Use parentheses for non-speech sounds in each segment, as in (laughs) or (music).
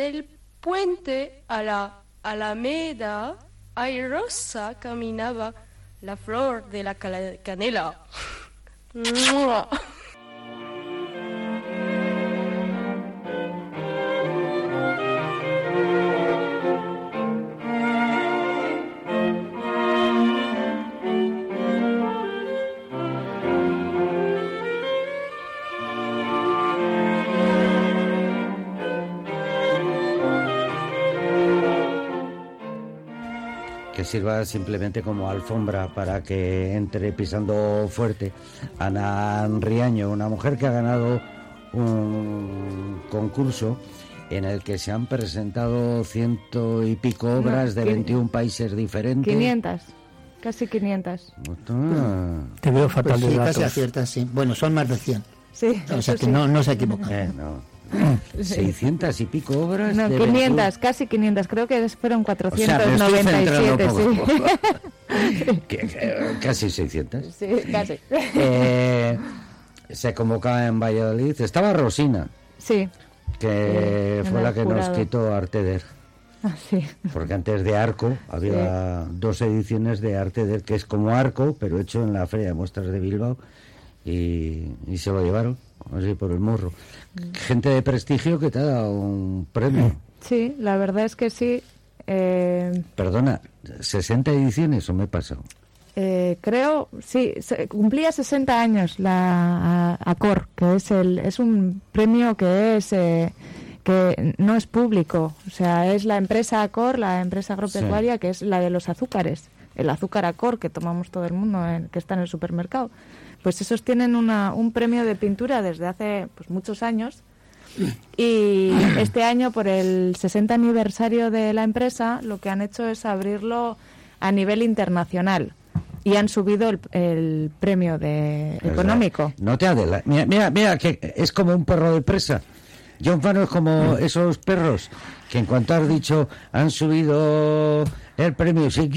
del puente a la alameda airosa caminaba la flor de la canela. (laughs) sirva simplemente como alfombra para que entre pisando fuerte Ana Riaño, una mujer que ha ganado un concurso en el que se han presentado ciento y pico obras de quin- 21 países diferentes. 500, casi 500. Ah, Te veo fatal Pues de sí, casi aciertas, sí. Bueno, son más de 100. Sí, O sea que sí. no, no se equivoca. eh, no. (clears throat) 600 y pico obras. No, de 500, 21. casi 500. Creo que fueron O sea, 497, un sí. (laughs) poco. Que- casi 600. sí, casi. (laughs) Eh, se convocaba en Valladolid. Estaba Rosina, Sí, que Sí, fue la que nos quitó Arteder. ah, sí. Porque antes de Arco había dos ediciones de Arteder, que es como Arco, pero hecho en la Feria de Muestras de Bilbao. Y, y se lo llevaron, así por el morro. Gente de prestigio que te ha dado un premio. Sí, la verdad es que sí. Eh, Perdona, ¿60 ediciones o me he pasado? eh, creo, sí, se- cumplía 60 años la ACOR, que es el es un premio que es eh, que no es público, o sea, es la empresa ACOR, la empresa agropecuaria, que es la de los azúcares, el azúcar ACOR que tomamos todo el mundo, en- que está en el supermercado. Pues esos tienen una, un premio de pintura desde hace pues, muchos años y (coughs) este año, por el 60 aniversario de la empresa, lo que han hecho es abrirlo a nivel internacional y han subido el, el premio de, económico. No te adelantes. Mira, mira, mira, que es como un perro de presa. John Fano es como esos perros que en cuanto has dicho han subido el premio. sí,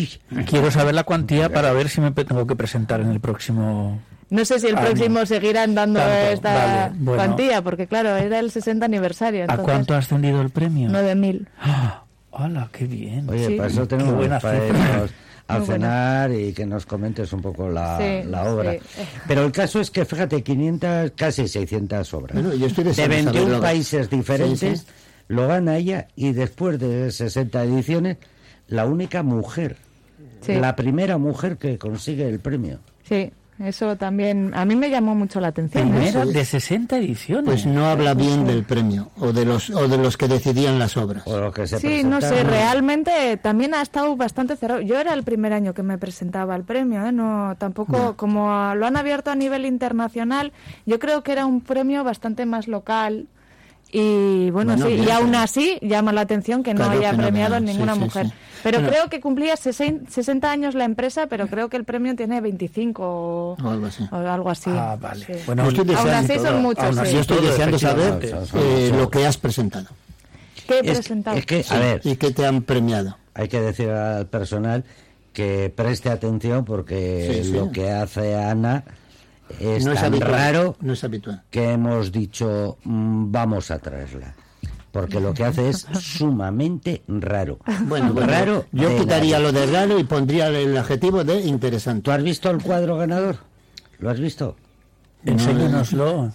Quiero saber la cuantía para ver si me tengo que presentar en el próximo. No sé si el Ah, próximo seguirán dando Tanto, esta vale, bueno. cuantía, porque claro, era el 60 aniversario. ¿A Entonces, cuánto ha ascendido el premio? 9.000. ¡Ah! ¡Hala, qué bien! Oye, Sí. para eso Qué tenemos buena a Muy buena. cenar y que nos comentes un poco la, Sí, la obra. sí. Pero el caso es que, fíjate, 500, casi 600 obras. Bueno, yo estoy de deseando 21 saberlo. países diferentes, Sí, sí. lo gana ella y después de 60 ediciones, la única mujer, Sí. la primera mujer que consigue el premio. Sí, eso también a mí me llamó mucho la atención. ¿eh? Primera sí. de 60 ediciones. Pues no habla bien del premio o de los o de los que decidían las obras. O lo que se Sí, no sé, realmente también ha estado bastante cerrado. Yo era el primer año que me presentaba al premio, ¿eh? no tampoco como a- lo han abierto a nivel internacional, yo creo que era un premio bastante más local y bueno, Bueno, sí, bien, y aún sí. así llama la atención que no Claro, haya fenomenal, premiado a sí, ninguna sí, mujer. sí. Pero Bueno. creo que cumplía 60 60 años la empresa, pero creo que el premio tiene 25 o, O algo así. o algo así. Ah, vale. Sí. Bueno, Aún así deseando- son muchos, así Yo estoy deseando saber eh, lo que has presentado ¿Qué he Es, presentado? es que, a ver, y que te han premiado. hay que decir al personal que preste atención porque Sí, sí. lo que hace Ana es no es tan habitual. raro No es habitual. que hemos dicho mm, vamos a traerla. Porque lo que hace es (laughs) sumamente raro. Bueno, bueno, raro. yo quitaría lo de raro y pondría el adjetivo de interesante. ¿Tú has visto el cuadro ganador? ¿Lo has visto? enséñanoslo.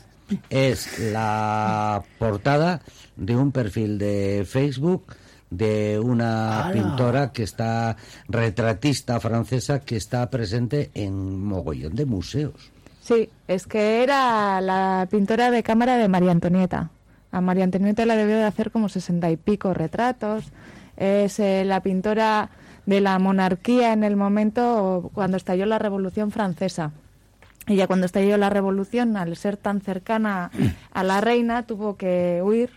Es la portada de un perfil de Facebook de una pintora que está retratista francesa que está presente en mogollón de museos. Sí, es que era la pintora de cámara de María Antonieta. A María Antonieta la debió de hacer como sesenta y pico retratos. Es eh, la pintora de la monarquía en el momento cuando estalló la Revolución Francesa. Ella cuando estalló la Revolución, al ser tan cercana a la reina, tuvo que huir.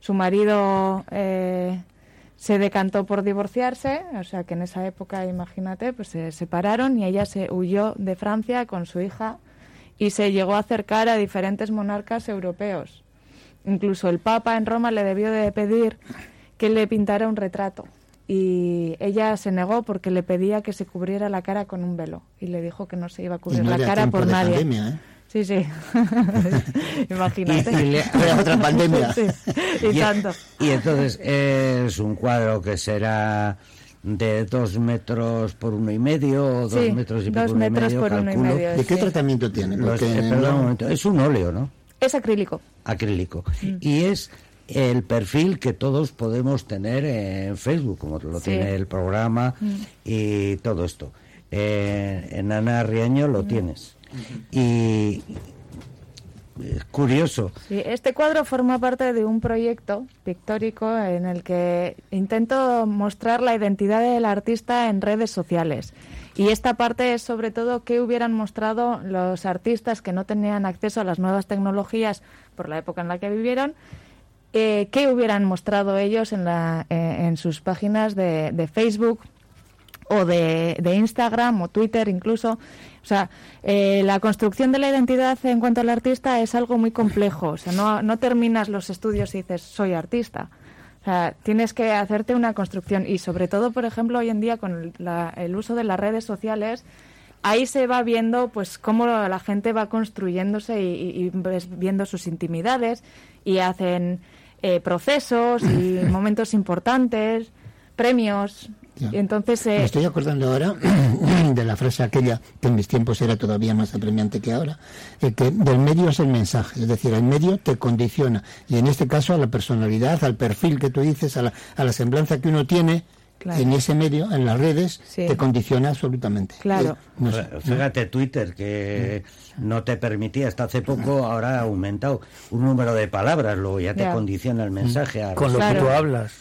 Su marido eh, se decantó por divorciarse, o sea que en esa época, imagínate, pues se separaron y ella se huyó de Francia con su hija y se llegó a acercar a diferentes monarcas europeos. Incluso el Papa en Roma le debió de pedir que le pintara un retrato y ella se negó porque le pedía que se cubriera la cara con un velo y le dijo que no se iba a cubrir no la cara por de nadie. pandemia, ¿eh? Sí, sí. (laughs) Imagínate. Y- y le- Era otra pandemia. (laughs) Sí, y Y- tanto. Y entonces es un cuadro que será de dos metros por uno y medio o dos Sí, metros y dos por uno y medio, por uno y calculo. medio. ¿De qué Sí. tratamiento tiene? Los- eh, perdón no- un momento, es un óleo, ¿no? Es acrílico. Acrílico. Y es el perfil que todos podemos tener en Facebook, como lo Sí. tiene el programa y todo esto. Eh, en Ana Riaño lo tienes. Y curioso. Este cuadro forma parte de un proyecto pictórico en el que intento mostrar la identidad del artista en redes sociales. Y esta parte es sobre todo qué hubieran mostrado los artistas que no tenían acceso a las nuevas tecnologías por la época en la que vivieron, eh, qué hubieran mostrado ellos en, la, eh, en sus páginas de, Facebook, o de Instagram o Twitter incluso. O sea, eh, la construcción de la identidad en cuanto al artista es algo muy complejo. O sea, no, no terminas los estudios y dices, soy artista. O sea, tienes que hacerte una construcción. Y sobre todo, por ejemplo, hoy en día con el, la- el uso de las redes sociales, ahí se va viendo pues cómo la gente va construyéndose y, y- viendo sus intimidades y hacen eh, procesos y (laughs) momentos importantes, premios. Ya. Entonces, Me eh, estoy acordando ahora (clears throat) de la frase aquella que en mis tiempos era todavía más apremiante que ahora, eh, que del medio es el mensaje, es decir, el medio te condiciona y en este caso a la personalidad, al perfil que tú dices, a la, a la semblanza que uno tiene Claro. en ese medio, en las redes, Sí. te condiciona absolutamente. Claro. Eh, no sé, Fíjate, Twitter, que no te permitía hasta hace poco, ahora ha aumentado un número de palabras, luego ya te condiciona el mensaje. a- Con lo Claro. que tú hablas.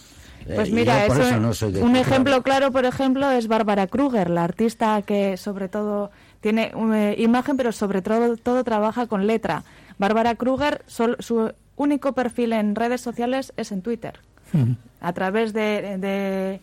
Eh, Pues y mira, eso- eso no soy de un ejemplo claro, por ejemplo, es Bárbara Kruger, la artista que sobre todo tiene eh, imagen, pero sobre todo, todo trabaja con letra. Bárbara Kruger, sol- su único perfil en redes sociales es en Twitter. A través de,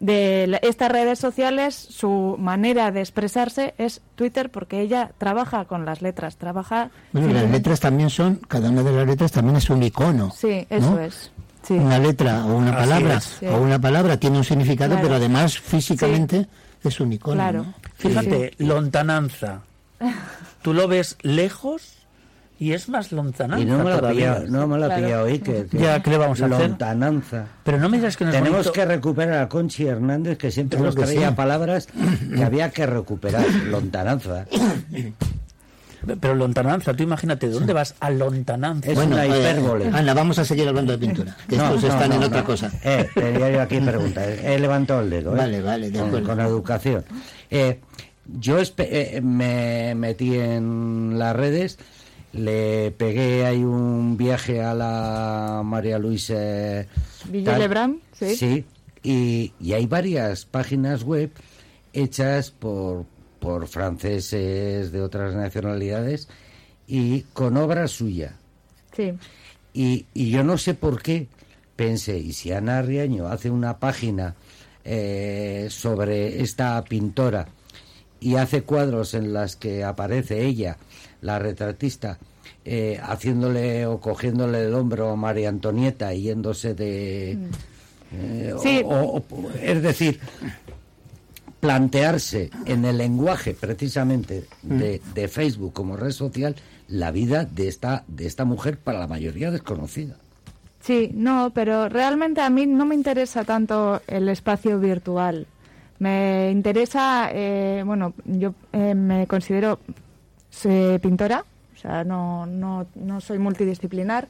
de, estas redes sociales, su manera de expresarse es Twitter, porque ella trabaja con las letras, trabaja... Bueno, las letras también son, cada una de las letras también es un icono. Sí, eso ¿no? es. Sí. Una letra o una Así palabra es. Sí. o una palabra tiene un significado, Claro. pero además físicamente es un icono. Claro. ¿no? Fíjate, lontananza. (laughs) Tú lo ves lejos y es más lontananza Y no me la ha todavía. pillado, no me la ha Claro. hoy, que, que Ya, ¿qué le vamos a hacer? lontananza. Pero no me digas que no Tenemos bonito. que recuperar a Conchi Hernández, que siempre nos que traía sí. palabras que había que recuperar. (coughs) Lontananza. (coughs) Pero lontananza, tú imagínate, ¿de dónde vas a lontananza? Es una eh, hipérbole. Ana, vamos a seguir hablando de pintura, que No, estos no, están no, en no. otra cosa. Eh, tenía yo aquí preguntas. He levantado el dedo. ¿eh? Vale, vale, de con, acuerdo. con educación. Eh, yo eh, me metí en las redes, le pegué ahí un viaje a la María Luisa. Ville tal. Lebrun, sí. Sí, y, y hay varias páginas web hechas por, por franceses de otras nacionalidades y con obra suya. Sí. Y, y yo no sé por qué pensé, y si Ana Riaño hace una página eh, sobre esta pintora y hace cuadros en las que aparece ella, la retratista, eh, haciéndole o cogiéndole el hombro a María Antonieta y yéndose de... eh, o- Sí. o- o- es decir, plantearse en el lenguaje precisamente de, de Facebook como red social la vida de esta de esta mujer para la mayoría desconocida. Sí, no, pero realmente a mí no me interesa tanto el espacio virtual. Me interesa, eh, bueno, yo eh, me considero eh, pintora, o sea, no, no, no soy multidisciplinar.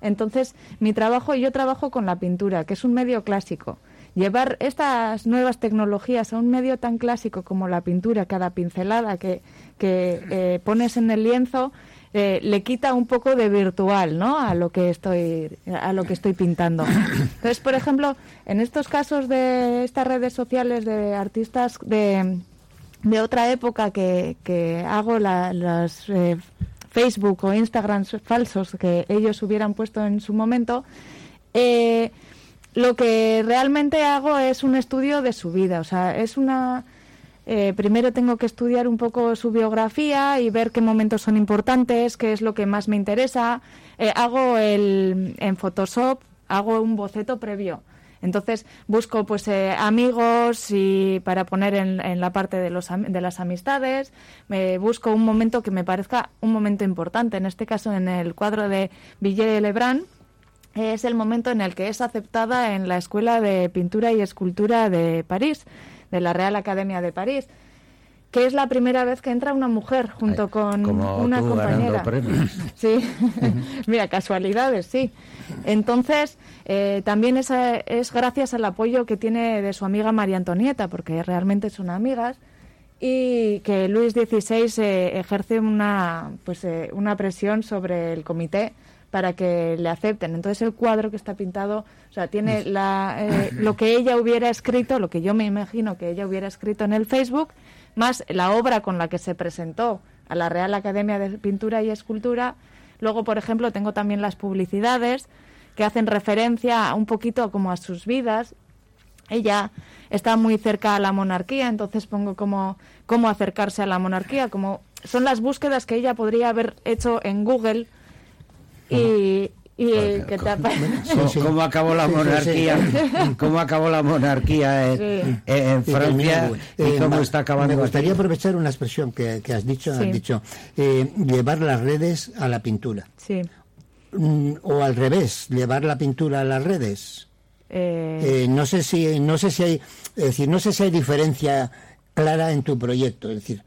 Entonces, mi trabajo, yo trabajo con la pintura, que es un medio clásico. Llevar estas nuevas tecnologías a un medio tan clásico como la pintura, cada pincelada que, que eh, pones en el lienzo, eh, le quita un poco de virtual, ¿no? A lo que estoy, a lo que estoy pintando. Entonces, por ejemplo, en estos casos de estas redes sociales de artistas de, de otra época que, que hago la- las eh, Facebook o Instagram falsos que ellos hubieran puesto en su momento, eh, lo que realmente hago es un estudio de su vida. O sea, es una. eh, primero tengo que estudiar un poco su biografía y ver qué momentos son importantes, qué es lo que más me interesa. Eh, hago el, en Photoshop, hago un boceto previo. Entonces busco pues eh, amigos y para poner en, la parte de, los, de las amistades, me busco un momento que me parezca un momento importante. En este caso, en el cuadro de Villiers Lebrun, es el momento en el que es aceptada en la Escuela de Pintura y Escultura de París, de la Real Academia de París, que es la primera vez que entra una mujer junto Ay, con como una tú compañera. (laughs) Sí, (laughs) mira, casualidades, sí. Entonces, eh, también es, es gracias al apoyo que tiene de su amiga María Antonieta, porque realmente son amigas, y que Luis XVI eh, ejerce una, pues, eh, una presión sobre el comité para que le acepten. Entonces el cuadro que está pintado, o sea, tiene la, eh, lo que ella hubiera escrito, lo que yo me imagino que ella hubiera escrito en el Facebook, más la obra con la que se presentó a la Real Academia de Pintura y Escultura. Luego, por ejemplo, tengo también las publicidades que hacen referencia un poquito como a sus vidas. Ella está muy cerca a la monarquía, entonces pongo como cómo acercarse a la monarquía, como son las búsquedas que ella podría haber hecho en Google y, y Porque, que tapa- (laughs) ¿Cómo, sí. cómo acabó la monarquía? (laughs) ¿Cómo acabó la monarquía en, Sí. en Sí, Francia? ¿Y eh, cómo está acabando Me gustaría aprovechar una expresión que, que has dicho, Sí. has dicho eh, llevar las redes a la pintura. sí. Mm, o al revés, llevar la pintura a las redes. eh, Eh, no sé si no sé si hay es decir no sé si hay diferencia clara en tu proyecto es decir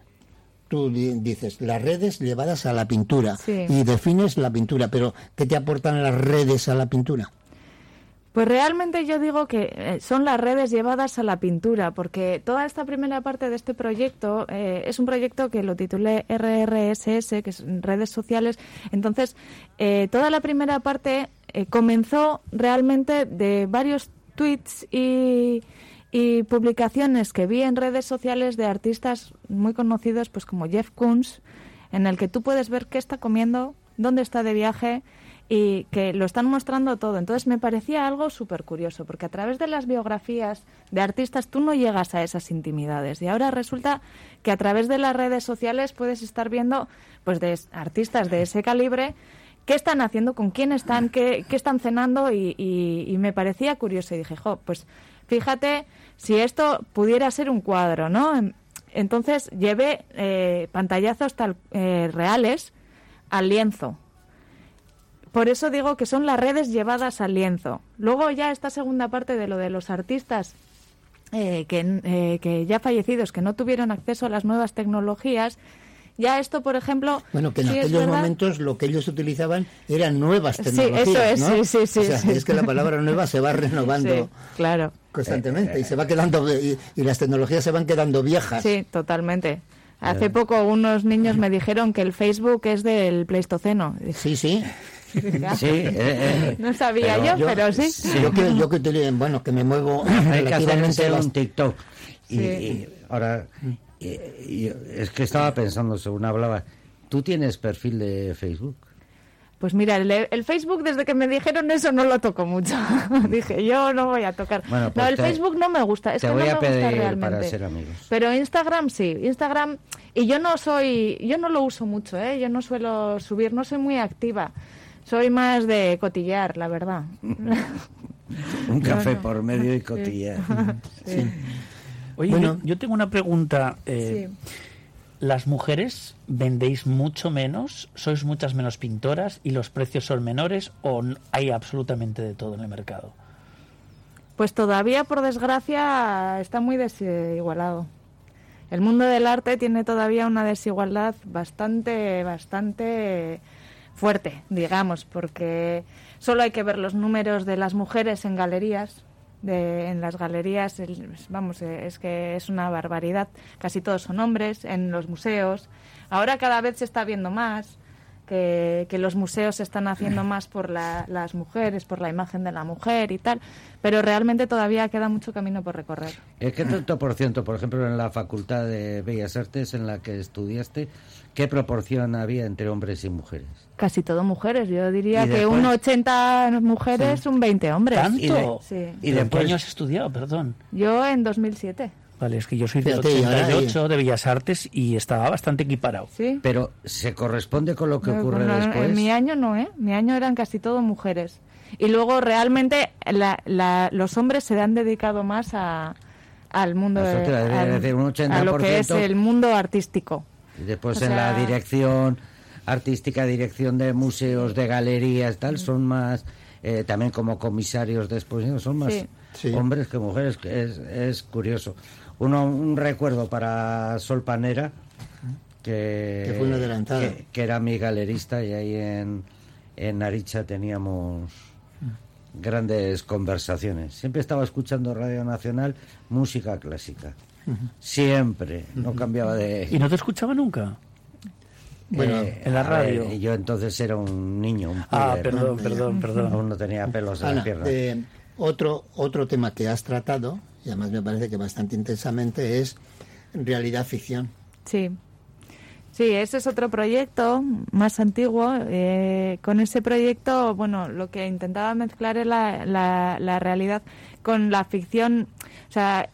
tú di- dices las redes llevadas a la pintura Sí. y defines la pintura pero qué te aportan las redes a la pintura Pues realmente yo digo que eh, son las redes llevadas a la pintura, porque toda esta primera parte de este proyecto eh, es un proyecto que lo titulé RRSS, que es redes sociales. Entonces, eh, toda la primera parte eh, comenzó realmente de varios tweets y, y publicaciones que vi en redes sociales de artistas muy conocidos, pues como Jeff Koons, en el que tú puedes ver qué está comiendo, dónde está de viaje y que lo están mostrando todo. Entonces me parecía algo súper curioso, porque a través de las biografías de artistas tú no llegas a esas intimidades. Y ahora resulta que a través de las redes sociales puedes estar viendo pues de artistas de ese calibre qué están haciendo, con quién están, qué, qué están cenando y, y- y me parecía curioso y dije, jo, pues fíjate si esto pudiera ser un cuadro, ¿no? Entonces llevé eh, pantallazos tal, eh, reales al lienzo. Por eso digo que son las redes llevadas al lienzo. Luego ya esta segunda parte de lo de los artistas eh, que, eh, que ya fallecidos, que no tuvieron acceso a las nuevas tecnologías, ya esto, por ejemplo... bueno que en sí aquellos momentos lo que ellos utilizaban eran nuevas Sí, tecnologías eso es, ¿no? sí, sí, sí, O sea, sí. es que la palabra nueva se va (laughs) renovando Sí, claro. constantemente y se va quedando y, y las tecnologías se van quedando viejas Sí, totalmente. Hace poco unos niños me dijeron que el Facebook es del Pleistoceno. Sí sí "Ah, (laughs) Sí, eh, eh, No sabía pero yo, pero sí. Yo que, yo que utilizo- bueno, que me muevo hay que TikTok. Y, Sí. y ahora, y- y- es que estaba pensando, según hablaba, ¿tú tienes perfil de Facebook? Pues mira, el, el Facebook desde que me dijeron eso no lo toco mucho. (laughs) Dije, yo no voy a tocar. Bueno, pues no, el te- Facebook no me gusta. Es te que voy no a me gusta realmente. para ser amigos. Pero Instagram sí, Instagram y yo no soy, yo no lo uso mucho, ¿eh? Yo no suelo subir, no soy muy activa. Soy más de cotillar, la verdad. (laughs) Un (laughs) café no. por medio y cotilla. Sí. Oye, Bueno. yo, yo tengo una pregunta. eh, Sí. ¿Las mujeres vendéis mucho menos? ¿Sois muchas menos pintoras y los precios son menores o hay absolutamente de todo en el mercado? Pues todavía, por desgracia, está muy desigualado. El mundo del arte tiene todavía una desigualdad bastante, bastante fuerte, digamos, porque solo hay que ver los números de las mujeres en galerías. De, en las galerías, el- vamos, eh, es que es una barbaridad. Casi todos son hombres, en los museos. Ahora cada vez se está viendo más que, que los museos se están haciendo (laughs) más por la- las mujeres, por la imagen de la mujer y tal, pero realmente todavía queda mucho camino por recorrer. ¿Qué tanto por ciento, por ejemplo, en la Facultad de Bellas Artes en la que estudiaste, qué proporción había entre hombres y mujeres? Casi todo mujeres, yo diría que después- un 80 mujeres, un 20 hombres. ¿Tanto? Y de- Sí. Y ¿Y de qué después- año has estudiado? Perdón. Yo en 2007, Vale, es que yo soy del Fíjate, y ahora 88 de Bellas Artes y estaba bastante equiparado. ¿sí? Pero se corresponde con lo que No, ocurre no, después. En mi año no, ¿eh? Mi año eran casi todo mujeres. Y luego realmente la- la- los hombres se han dedicado más a, al mundo decir, al- es decir, un a lo que es 80%. el mundo artístico. Y después O en la dirección artística, dirección de museos, de galerías, tal, son más, eh, también como comisarios de exposición, son más Sí. Hombres que mujeres, que es, es curioso. Uno, un recuerdo para Sol Panera, que, Que fue una adelantada. que, que era mi galerista y ahí en, en Aricha teníamos grandes conversaciones. Siempre estaba escuchando Radio Nacional, música clásica. Siempre, no cambiaba de... ¿Y no te escuchaba nunca? Bueno, en la ver, radio. yo entonces era un niño, un Ah, perdón, ¿no? perdón, perdón. Aún no tenía pelos en las piernas. eh, otro, otro tema que has tratado, y además me parece que bastante intensamente, es realidad ficción. Sí. Sí, ese es otro proyecto más antiguo. Eh, con ese proyecto, bueno, lo que intentaba mezclar es la, la, la realidad con la ficción. O sea,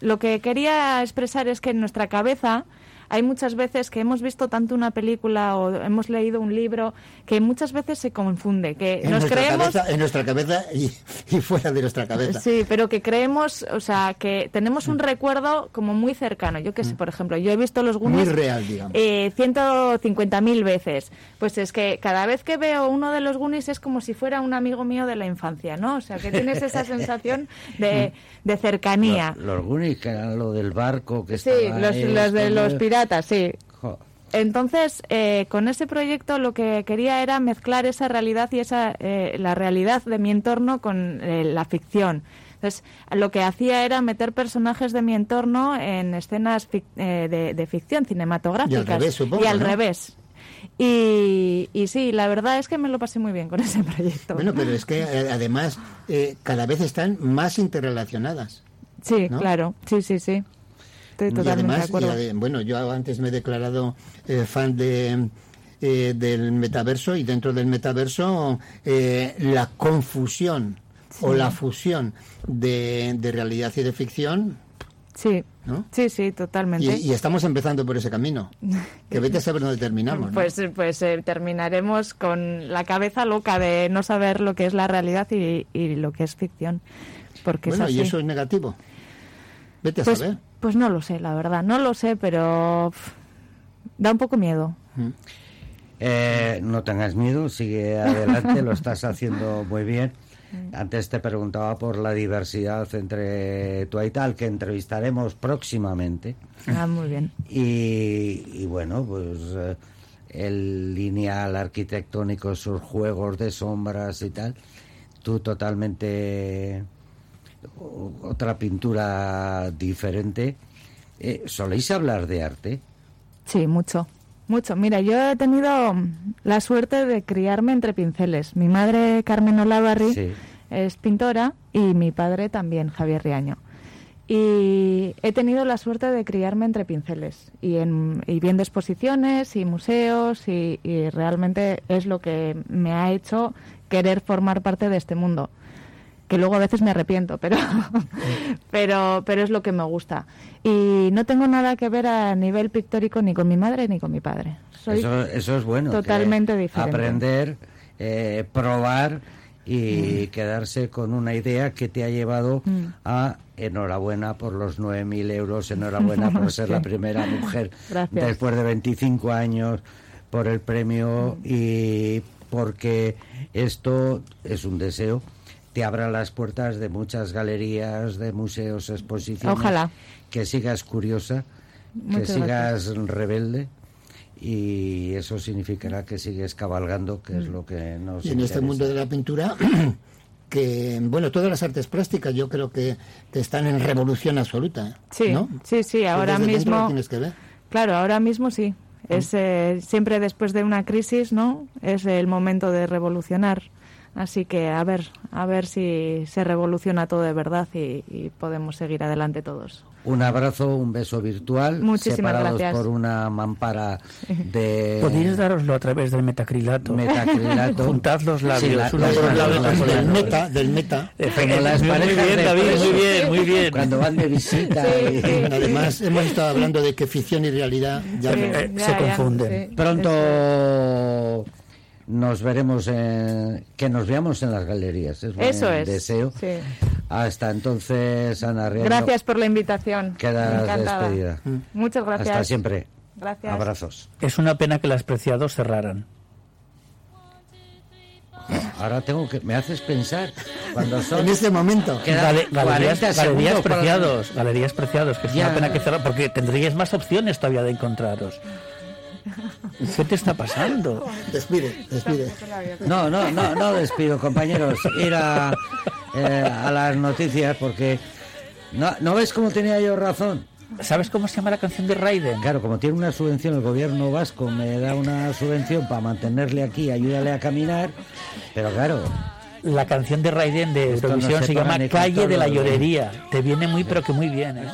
lo que quería expresar es que en nuestra cabeza hay muchas veces que hemos visto tanto una película o hemos leído un libro que muchas veces se confunde, que En nos nuestra, creemos... cabeza, en nuestra cabeza y, y fuera de nuestra cabeza. Sí, pero que creemos, o sea, que tenemos un recuerdo como muy cercano. Yo que sé, por ejemplo, yo he visto los Muy Goonies real, digamos. eh, 150.000 veces. Pues es que cada vez que veo uno de los Goonies es como si fuera un amigo mío de la infancia, ¿no? O sea, que tienes esa (laughs) sensación de, de cercanía. Los, los Goonies, que eran lo del barco que Sí, los, los de los escondido. Piratas, sí. Entonces, eh, con ese proyecto lo que quería era mezclar esa realidad y esa eh, la realidad de mi entorno con eh, la ficción. Entonces, lo que hacía era meter personajes de mi entorno en escenas fic- eh, de, de ficción cinematográficas. Y al revés, supongo, Y al ¿no? revés. Y, y sí, la verdad es que me lo pasé muy bien con (laughs) ese proyecto. Bueno, pero es que eh, además eh, cada vez están más interrelacionadas. sí, ¿no? claro, sí, sí, sí. Estoy y además, de y acuerdo. ade- bueno, yo antes me he declarado eh, fan de eh, del metaverso y dentro del metaverso eh, la confusión o la fusión de, de realidad y de ficción, Sí, ¿no? sí, sí, Y, totalmente. y estamos empezando por ese camino. (laughs) Que vete a saber dónde terminamos. ¿no? Pues, pues eh, terminaremos con la cabeza loca de no saber lo que es la realidad y, y lo que es ficción. Porque bueno, es así. y eso es negativo. Vete a pues, saber. Pues no lo sé, la verdad. No lo sé, pero pff, da un poco miedo. Mm. Eh, no tengas miedo, sigue adelante, lo estás (laughs) haciendo muy bien. Antes te preguntaba por la diversidad entre tú y tal, que entrevistaremos próximamente. Ah, muy bien. Y, y bueno, pues eh, el lineal arquitectónico, sus juegos de sombras y tal, tú totalmente otra pintura diferente. Eh, ¿Soléis hablar de arte? Sí, mucho. Mucho. Mira, yo he tenido la suerte de criarme entre pinceles. Mi madre, Carmen Olavarri, Sí. es pintora y mi padre también, Javier Riaño. Y he tenido la suerte de criarme entre pinceles y, en, y viendo exposiciones y museos y, y realmente es lo que me ha hecho querer formar parte de este mundo. Que luego a veces me arrepiento, pero, (laughs) pero, pero es lo que me gusta. Y no tengo nada que ver a nivel pictórico ni con mi madre ni con mi padre. Soy Eso, eso es bueno. totalmente diferente. Aprender, eh, probar y quedarse con una idea que te ha llevado Mm. a enhorabuena por los 9.000 euros, enhorabuena (laughs) por ser la primera mujer Gracias. después de 25 años por el premio y porque esto es un deseo te abra las puertas de muchas galerías, de museos, exposiciones. Ojalá. Que sigas curiosa, que sigas rebelde y eso significará que sigues cabalgando, que es lo que nos Y en este mundo de la pintura, (clears throat) que, bueno, todas las artes plásticas yo creo que, que están en revolución absoluta. Sí, ¿no? sí, sí, ahora desde dentro lo mismo... tienes que ver. Claro, ahora mismo sí. Es eh, siempre después de una crisis, ¿no? Es el momento de revolucionar. Así que a ver, a ver si se revoluciona todo de verdad y, y podemos seguir adelante todos. Un abrazo, un beso virtual, Muchísimas separados gracias. por una mampara de Podéis daroslo a través del metacrilato. metacrilato. Juntad los labios, Sí, la- Del meta, del meta. Como las muy parejas bien, David, muy bien, muy bien. Cuando van de visita. y- Además, (laughs) hemos estado hablando de que ficción y realidad ya Sí. no- Eh, se confunden. Pronto nos veremos, en- que nos veamos en las galerías. Es Eso es. deseo. Sí. Hasta entonces, Ana Riaño, Gracias por la invitación. Quedas despedida. Muchas gracias. Hasta siempre. Gracias. Abrazos. Es una pena que las Preciados cerraran. Ahora tengo que. Me haces pensar cuando (laughs) son. En este momento. Gale- 40 galerías, galerías para- preciados, galerías preciados, que es Ya. una pena que cerrar, porque tendríais más opciones todavía de encontraros. (laughs) ¿Qué te está pasando? Despide, despide. No, no, no, no despido, compañeros. Ir a, eh, a las noticias porque. No, ¿No ves cómo tenía yo razón? ¿Sabes cómo se llama la canción de Raiden? Claro, como tiene una subvención, el gobierno vasco me da una subvención para mantenerle aquí, ayúdale a caminar, pero claro, La canción de Raiden de no Eurovisión se se llama Calle de la Llorería. Te viene muy, pero que muy bien. ¿eh?